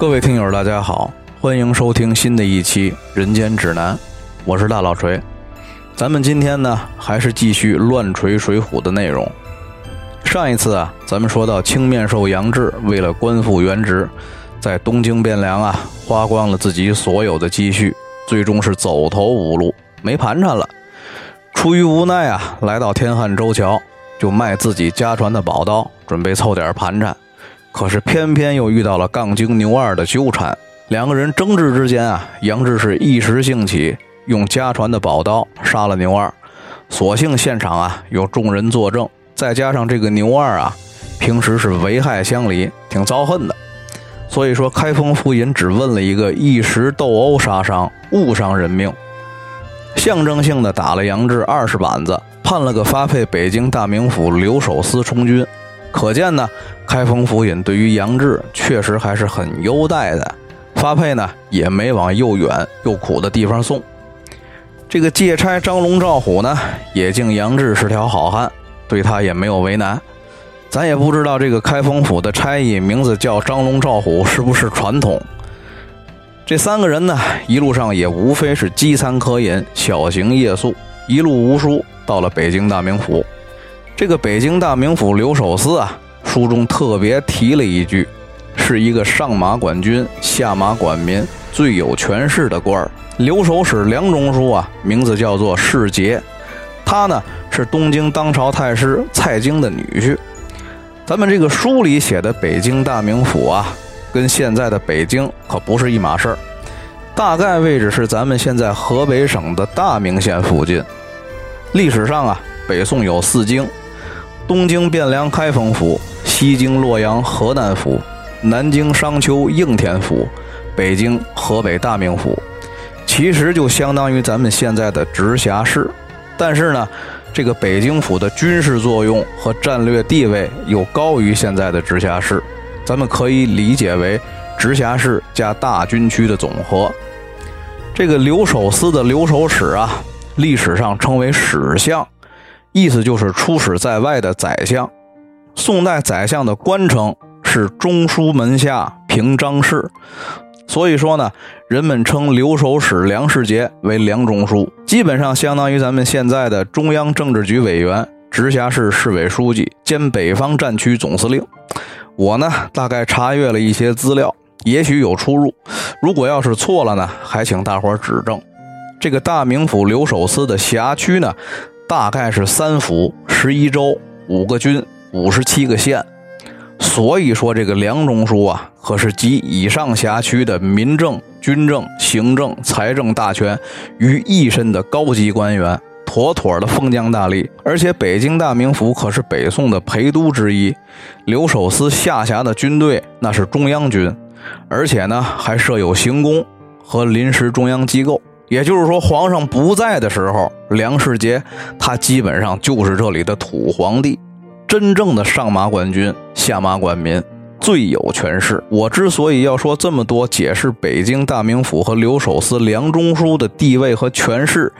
各位听友，大家好，欢迎收听新的一期《人间指南》，我是大老锤。咱们今天呢，还是继续乱锤水浒的内容。上一次啊，咱们说到青面兽杨志为了官复原职，在东京汴梁啊，花光了自己所有的积蓄，最终是走投无路，没盘缠了。出于无奈啊，来到天汉洲桥，就卖自己家传的宝刀，准备凑点盘缠。可是偏偏又遇到了杠精牛二的纠缠，两个人争执之间啊，杨志是一时兴起，用家传的宝刀杀了牛二。所幸现场啊有众人作证，再加上这个牛二啊，平时是危害乡里，挺遭恨的。所以说，开封府尹只问了一个一时斗殴杀伤，误伤人命，象征性的打了杨志二十板子，判了个发配北京大名府留守司充军。可见呢，开封府尹对于杨志确实还是很优待的，发配呢也没往又远又苦的地方送。这个借差张龙赵虎呢，也敬杨志是条好汉，对他也没有为难。咱也不知道这个开封府的差役名字叫张龙赵虎是不是传统。这三个人呢，一路上也无非是饥餐渴饮，小行夜宿，一路无书，到了北京大名府。这个北京大名府留守司啊，书中特别提了一句，是一个上马管军、下马管民、最有权势的官儿。留守使梁中书啊，名字叫做世杰，他呢是东京当朝太师蔡京的女婿。咱们这个书里写的北京大名府啊，跟现在的北京可不是一码事儿，大概位置是咱们现在河北省的大名县附近。历史上啊，北宋有四京。东京汴梁开封府，西京洛阳河南府，南京商丘应天府，北京河北大名府，其实就相当于咱们现在的直辖市。但是呢，这个北京府的军事作用和战略地位又高于现在的直辖市，咱们可以理解为直辖市加大军区的总和。这个留守司的留守使啊，历史上称为使相。意思就是出使在外的宰相。宋代宰相的官称是中书门下平章事，所以说呢，人们称留守使梁世杰为梁中书，基本上相当于咱们现在的中央政治局委员、直辖市市委书记兼北方战区总司令。我呢，大概查阅了一些资料，也许有出入，如果要是错了呢，还请大伙指正。这个大名府留守司的辖区呢？大概是三府十一州五个军五十七个县，所以说这个梁中书啊，可是集以上辖区的民政、军政、行政、财政大权于一身的高级官员，妥妥的封疆大吏。而且北京大名府可是北宋的陪都之一，留守司下辖的军队那是中央军，而且呢还设有行宫和临时中央机构。也就是说，皇上不在的时候，梁世杰他基本上就是这里的土皇帝，真正的上马管军，下马管民，最有权势。我之所以要说这么多，解释北京大名府和留守司梁中书的地位和权势，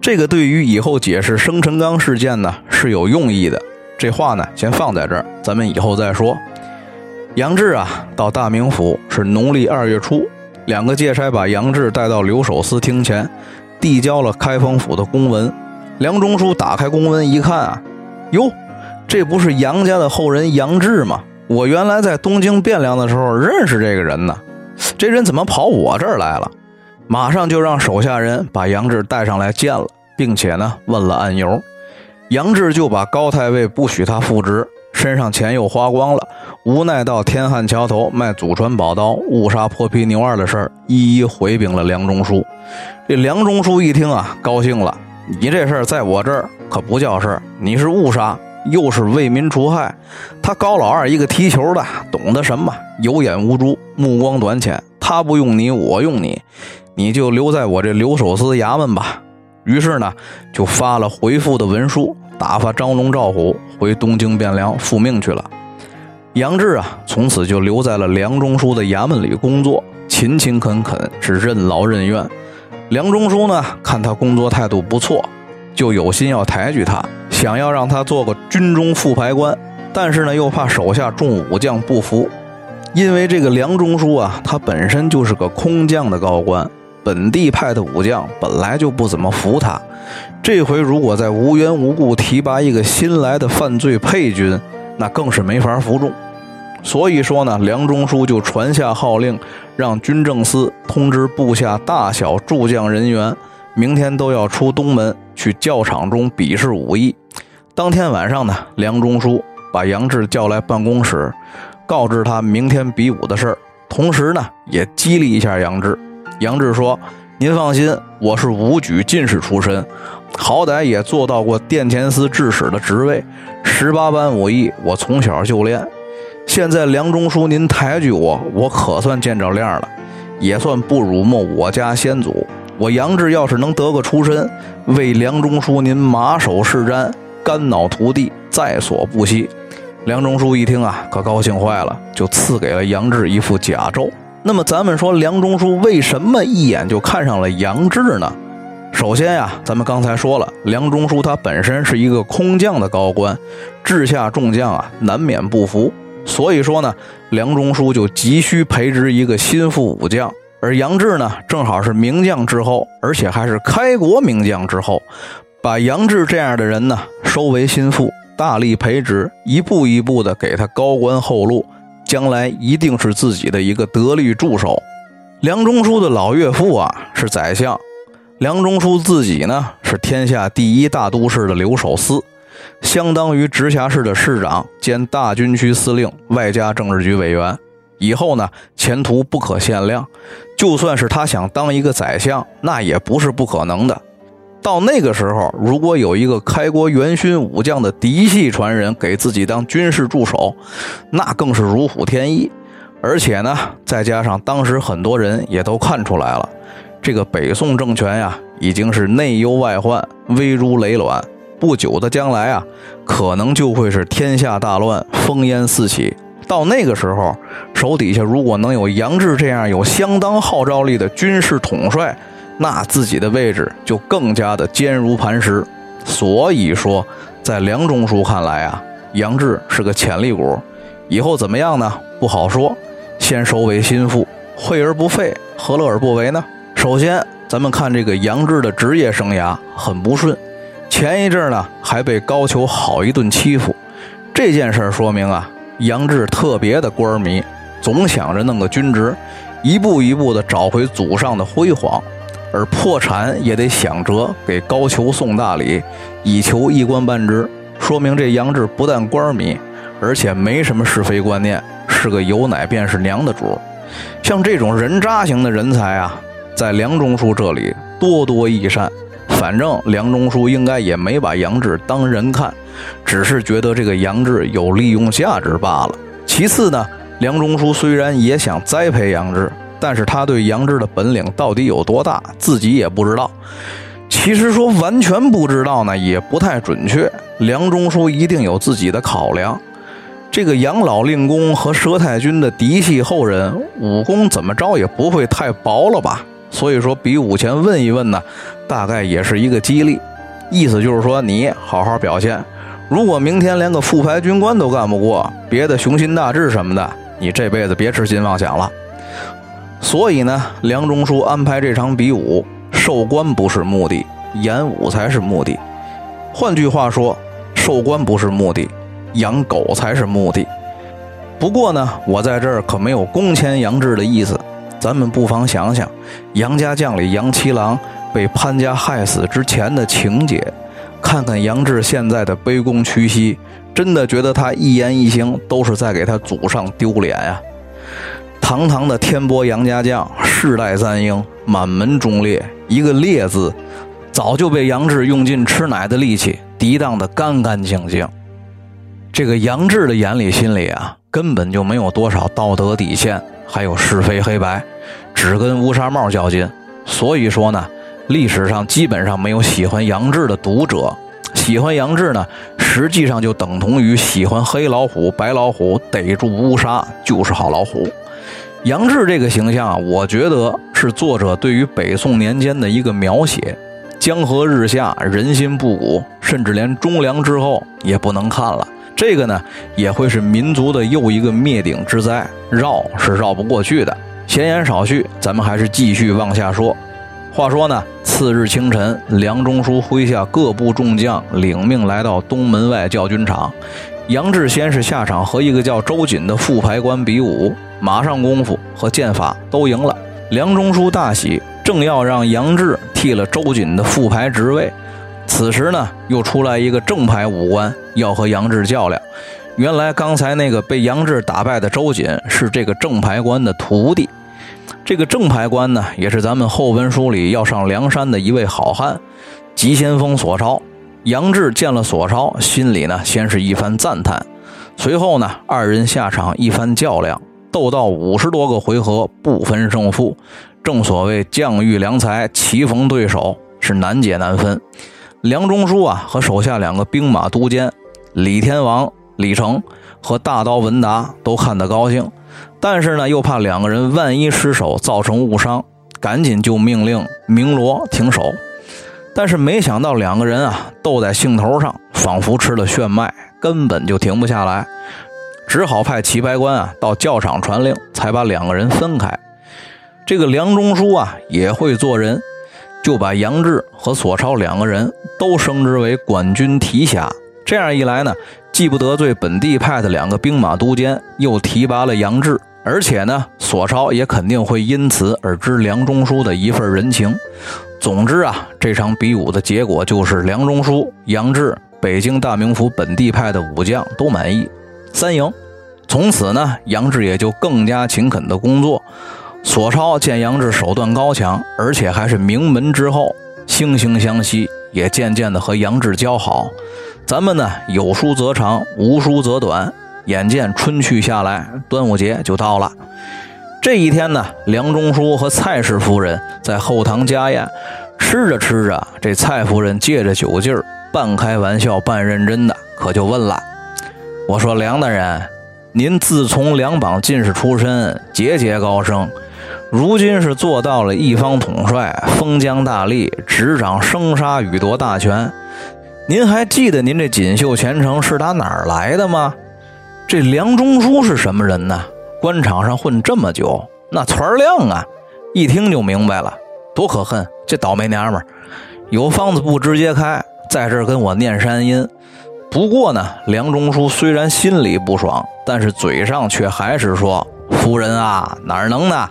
这个对于以后解释生辰纲事件呢是有用意的。这话呢，先放在这儿，咱们以后再说。杨志啊，到大名府是农历二月初。两个借差把杨志带到留守司厅前，递交了开封府的公文。梁中书打开公文一看啊，哟，这不是杨家的后人杨志吗？我原来在东京汴梁的时候认识这个人呢，这人怎么跑我这儿来了？马上就让手下人把杨志带上来见了，并且呢问了案由。杨志就把高太尉不许他复职。身上钱又花光了，无奈到天汉桥头卖祖传宝刀，误杀泼皮牛二的事儿，一一回禀了梁中书。这梁中书一听啊，高兴了：“你这事儿在我这儿可不叫事儿，你是误杀，又是为民除害。他高老二一个踢球的，懂得什么？有眼无珠，目光短浅。他不用你，我用你，你就留在我这留守司衙门吧。”于是呢，就发了回复的文书。打发张龙赵虎回东京汴梁复命去了。杨志啊，从此就留在了梁中书的衙门里工作，勤勤恳恳，是任劳任怨。梁中书呢，看他工作态度不错，就有心要抬举他，想要让他做个军中副排官。但是呢，又怕手下众武将不服，因为这个梁中书啊，他本身就是个空降的高官，本地派的武将本来就不怎么服他。这回如果再无缘无故提拔一个新来的犯罪配军，那更是没法服众。所以说呢，梁中书就传下号令，让军政司通知部下大小诸将人员，明天都要出东门去教场中比试武艺。当天晚上呢，梁中书把杨志叫来办公室。告知他明天比武的事儿，同时呢也激励一下杨志。杨志说：“您放心，我是武举进士出身，好歹也做到过殿前司制使的职位，十八般武艺我从小就练。现在梁中书您抬举我，我可算见着亮了，也算不辱没我家先祖。我杨志要是能得个出身，为梁中书您马首是瞻，肝脑涂地，在所不惜。”梁中书一听啊，可高兴坏了，就赐给了杨志一副甲胄。那么，咱们说梁中书为什么一眼就看上了杨志呢？首先呀，咱们刚才说了，梁中书他本身是一个空降的高官，治下众将啊，难免不服。所以说呢，梁中书就急需培植一个心腹武将，而杨志呢，正好是名将之后，而且还是开国名将之后，把杨志这样的人呢，收为心腹。大力培植，一步一步的给他高官厚禄，将来一定是自己的一个得力助手。梁中书的老岳父啊是宰相，梁中书自己呢是天下第一大都市的留守司，相当于直辖市的市长兼大军区司令，外加政治局委员。以后呢前途不可限量，就算是他想当一个宰相，那也不是不可能的。到那个时候，如果有一个开国元勋武将的嫡系传人给自己当军事助手，那更是如虎添翼。而且呢，再加上当时很多人也都看出来了，这个北宋政权呀，已经是内忧外患，危如累卵。不久的将来啊，可能就会是天下大乱，烽烟四起。到那个时候，手底下如果能有杨志这样有相当号召力的军事统帅，那自己的位置就更加的坚如磐石，所以说，在梁中书看来啊，杨志是个潜力股，以后怎么样呢？不好说。先收为心腹，惠而不废，何乐而不为呢？首先，咱们看这个杨志的职业生涯很不顺，前一阵呢还被高俅好一顿欺负，这件事说明啊，杨志特别的官迷，总想着弄个军职，一步一步的找回祖上的辉煌。而破产也得想辙给高俅送大礼，以求一官半职。说明这杨志不但官迷，而且没什么是非观念，是个有奶便是娘的主。像这种人渣型的人才啊，在梁中书这里多多益善。反正梁中书应该也没把杨志当人看，只是觉得这个杨志有利用价值罢了。其次呢，梁中书虽然也想栽培杨志。但是他对杨志的本领到底有多大，自己也不知道。其实说完全不知道呢，也不太准确。梁中书一定有自己的考量。这个杨老令公和佘太君的嫡系后人，武功怎么着也不会太薄了吧？所以说比武前问一问呢，大概也是一个激励。意思就是说，你好好表现。如果明天连个副排军官都干不过，别的雄心大志什么的，你这辈子别痴心妄想了。所以呢，梁中书安排这场比武，授官不是目的，演武才是目的。换句话说，授官不是目的，养狗才是目的。不过呢，我在这儿可没有公谦杨志的意思。咱们不妨想想，杨家将里杨七郎被潘家害死之前的情节，看看杨志现在的卑躬屈膝，真的觉得他一言一行都是在给他祖上丢脸呀。堂堂的天波杨家将，世代簪缨，满门忠烈，一个烈字，早就被杨志用尽吃奶的力气抵挡得干干净净。这个杨志的眼里心里啊，根本就没有多少道德底线，还有是非黑白，只跟乌纱帽较劲。所以说呢，历史上基本上没有喜欢杨志的读者。喜欢杨志呢，实际上就等同于喜欢黑老虎、白老虎，逮住乌纱就是好老虎。杨志这个形象啊，我觉得是作者对于北宋年间的一个描写。江河日下，人心不古，甚至连忠良之后也不能看了。这个呢，也会是民族的又一个灭顶之灾，绕是绕不过去的。闲言少叙，咱们还是继续往下说。话说呢，次日清晨，梁中书麾下各部众将领命来到东门外教军场。杨志先是下场和一个叫周瑾的副牌官比武，马上功夫和剑法都赢了。梁中书大喜，正要让杨志替了周瑾的副牌职位。此时呢，又出来一个正牌武官要和杨志较量。原来刚才那个被杨志打败的周瑾是这个正牌官的徒弟。这个正牌官呢，也是咱们后文书里要上梁山的一位好汉，急先锋索超。杨志见了索超，心里呢先是一番赞叹，随后呢，二人下场一番较量，斗到五十多个回合不分胜负。正所谓将遇良才，棋逢对手是难解难分。梁中书啊和手下两个兵马都监李天王李成和大刀文达都看得高兴。但是呢，又怕两个人万一失手造成误伤，赶紧就命令鸣锣停手。但是没想到两个人啊斗在兴头上，仿佛吃了炫迈，根本就停不下来，只好派棋牌官啊到教场传令，才把两个人分开。这个梁中书啊也会做人，就把杨志和索超两个人都升职为管军提辖。这样一来呢，既不得罪本地派的两个兵马都监，又提拔了杨志。而且呢，索超也肯定会因此而知梁中书的一份人情。总之啊，这场比武的结果就是梁中书、杨志、北京大名府本地派的武将都满意，三赢。从此呢，杨志也就更加勤恳的工作。索超见杨志手段高强，而且还是名门之后，惺惺相惜，也渐渐的和杨志交好。咱们呢，有书则长，无书则短。眼见春去下来，端午节就到了。这一天呢，梁中书和蔡氏夫人在后堂家宴，吃着吃着，这蔡夫人借着酒劲儿，半开玩笑半认真的，可就问了：“我说梁大人，您自从两榜进士出身，节节高升，如今是做到了一方统帅，封疆大吏，执掌生杀予夺大权。您还记得您这锦绣前程是打哪儿来的吗？”这梁中书是什么人呢？官场上混这么久，那词儿亮啊，一听就明白了，多可恨！这倒霉娘们儿，有方子不直接开，在这儿跟我念山音。不过呢，梁中书虽然心里不爽，但是嘴上却还是说：“夫人啊，哪能呢？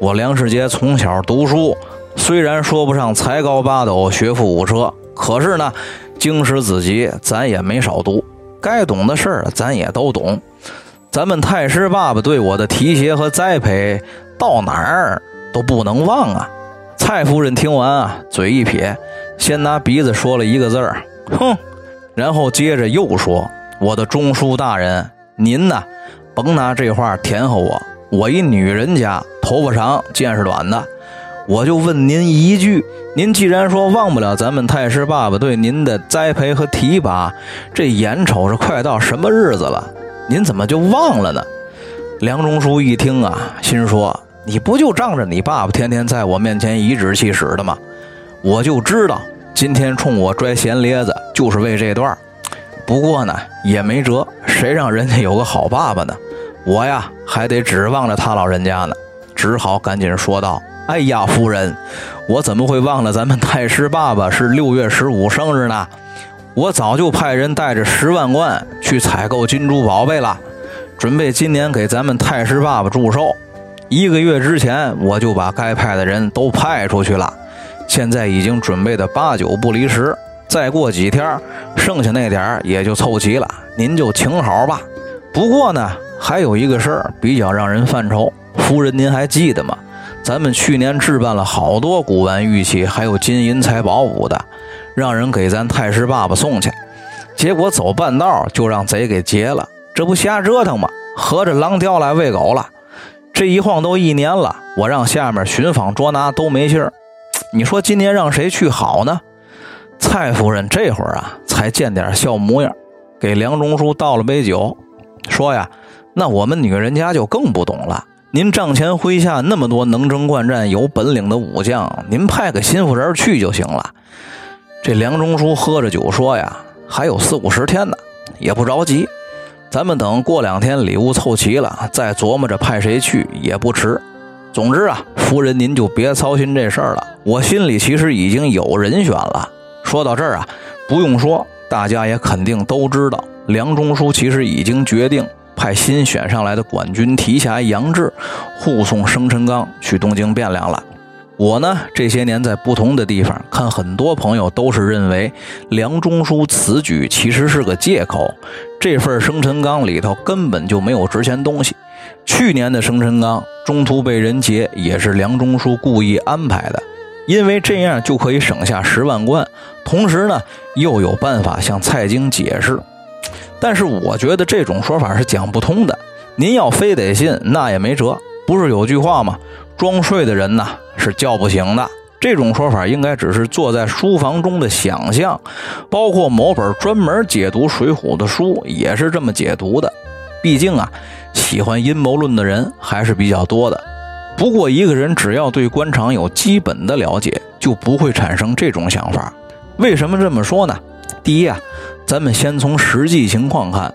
我梁世杰从小读书，虽然说不上才高八斗、学富五车，可是呢，经史子集咱也没少读。”该懂的事儿，咱也都懂。咱们太师爸爸对我的提携和栽培，到哪儿都不能忘啊！蔡夫人听完啊，嘴一撇，先拿鼻子说了一个字儿：“哼。”然后接着又说：“我的中书大人，您呢，甭拿这话甜和我。我一女人家，头发长，见识短的。”我就问您一句：您既然说忘不了咱们太师爸爸对您的栽培和提拔，这眼瞅着快到什么日子了，您怎么就忘了呢？梁中书一听啊，心说：你不就仗着你爸爸天天在我面前颐指气使的吗？我就知道今天冲我拽闲咧子，就是为这段。不过呢，也没辙，谁让人家有个好爸爸呢？我呀，还得指望着他老人家呢，只好赶紧说道。哎呀，夫人，我怎么会忘了咱们太师爸爸是六月十五生日呢？我早就派人带着十万贯去采购金珠宝贝了，准备今年给咱们太师爸爸祝寿。一个月之前，我就把该派的人都派出去了，现在已经准备的八九不离十。再过几天，剩下那点儿也就凑齐了，您就请好吧。不过呢，还有一个事儿比较让人犯愁，夫人您还记得吗？咱们去年置办了好多古玩玉器，还有金银财宝物的，让人给咱太师爸爸送去，结果走半道就让贼给劫了，这不瞎折腾吗？合着狼叼来喂狗了。这一晃都一年了，我让下面寻访捉拿都没信儿。你说今年让谁去好呢？蔡夫人这会儿啊才见点笑模样，给梁中书倒了杯酒，说呀：“那我们女人家就更不懂了。”您帐前麾下那么多能征惯战、有本领的武将，您派个心腹人去就行了。这梁中书喝着酒说呀：“还有四五十天呢，也不着急。咱们等过两天礼物凑齐了，再琢磨着派谁去也不迟。总之啊，夫人您就别操心这事儿了，我心里其实已经有人选了。说到这儿啊，不用说，大家也肯定都知道，梁中书其实已经决定派新选上来的管军提辖杨志护送生辰纲去东京汴梁了。我呢，这些年在不同的地方看，很多朋友都是认为梁中书此举其实是个借口，这份生辰纲里头根本就没有值钱东西。去年的生辰纲中途被人劫，也是梁中书故意安排的，因为这样就可以省下十万贯，同时呢又有办法向蔡京解释。但是我觉得这种说法是讲不通的。您要非得信，那也没辙。不是有句话吗？装睡的人呐是叫不醒的。这种说法应该只是坐在书房中的想象，包括某本专门解读《水浒》的书也是这么解读的。毕竟啊，喜欢阴谋论的人还是比较多的。不过一个人只要对官场有基本的了解，就不会产生这种想法。为什么这么说呢？第一啊，咱们先从实际情况看，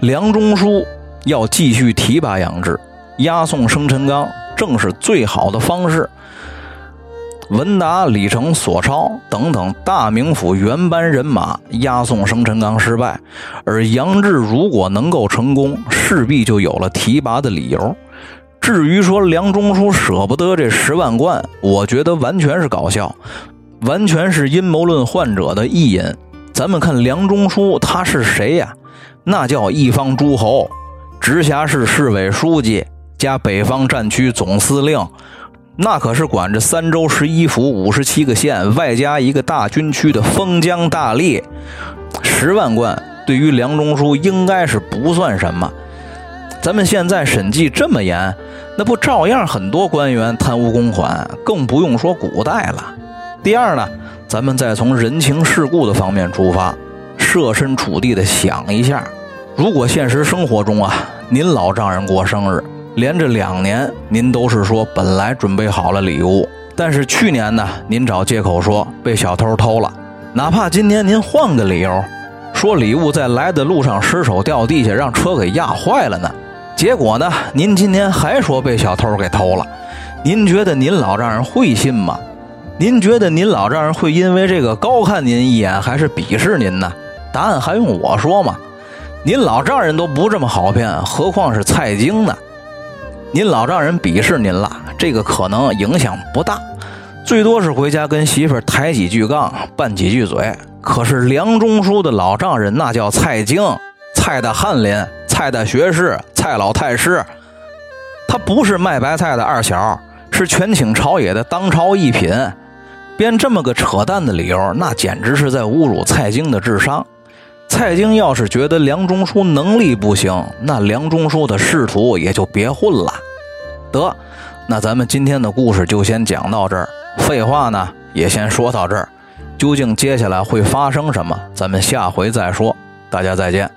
梁中书要继续提拔杨志。押送生辰纲正是最好的方式。文达、李成、索超等等大名府原班人马押送生辰纲失败，而杨志如果能够成功，势必就有了提拔的理由。至于说梁中书舍不得这十万贯，我觉得完全是搞笑，完全是阴谋论患者的意淫。咱们看梁中书他是谁呀？那叫一方诸侯，直辖市市委书记。加北方战区总司令，那可是管着三州十一府五十七个县，外加一个大军区的封疆大吏。十万贯对于梁中书应该是不算什么。咱们现在审计这么严，那不照样很多官员贪污公款？更不用说古代了。第二呢，咱们再从人情世故的方面出发，设身处地的想一下，如果现实生活中啊，您老丈人过生日。连着两年，您都是说本来准备好了礼物，但是去年呢，您找借口说被小偷偷了。哪怕今年您换个理由，说礼物在来的路上失手掉地下，让车给压坏了呢。结果呢，您今天还说被小偷给偷了。您觉得您老丈人会信吗？您觉得您老丈人会因为这个高看您一眼，还是鄙视您呢？答案还用我说吗？您老丈人都不这么好骗，何况是蔡京呢？您老丈人鄙视您了，这个可能影响不大，最多是回家跟媳妇抬几句杠，拌几句嘴。可是梁中书的老丈人那叫蔡京，蔡的翰林，蔡大学士，蔡老太师，他不是卖白菜的二小，是权倾朝野的当朝一品。编这么个扯淡的理由，那简直是在侮辱蔡京的智商。蔡京要是觉得梁中书能力不行，那梁中书的仕途也就别混了。得，那咱们今天的故事就先讲到这儿。废话呢，也先说到这儿。究竟接下来会发生什么，咱们下回再说。大家再见。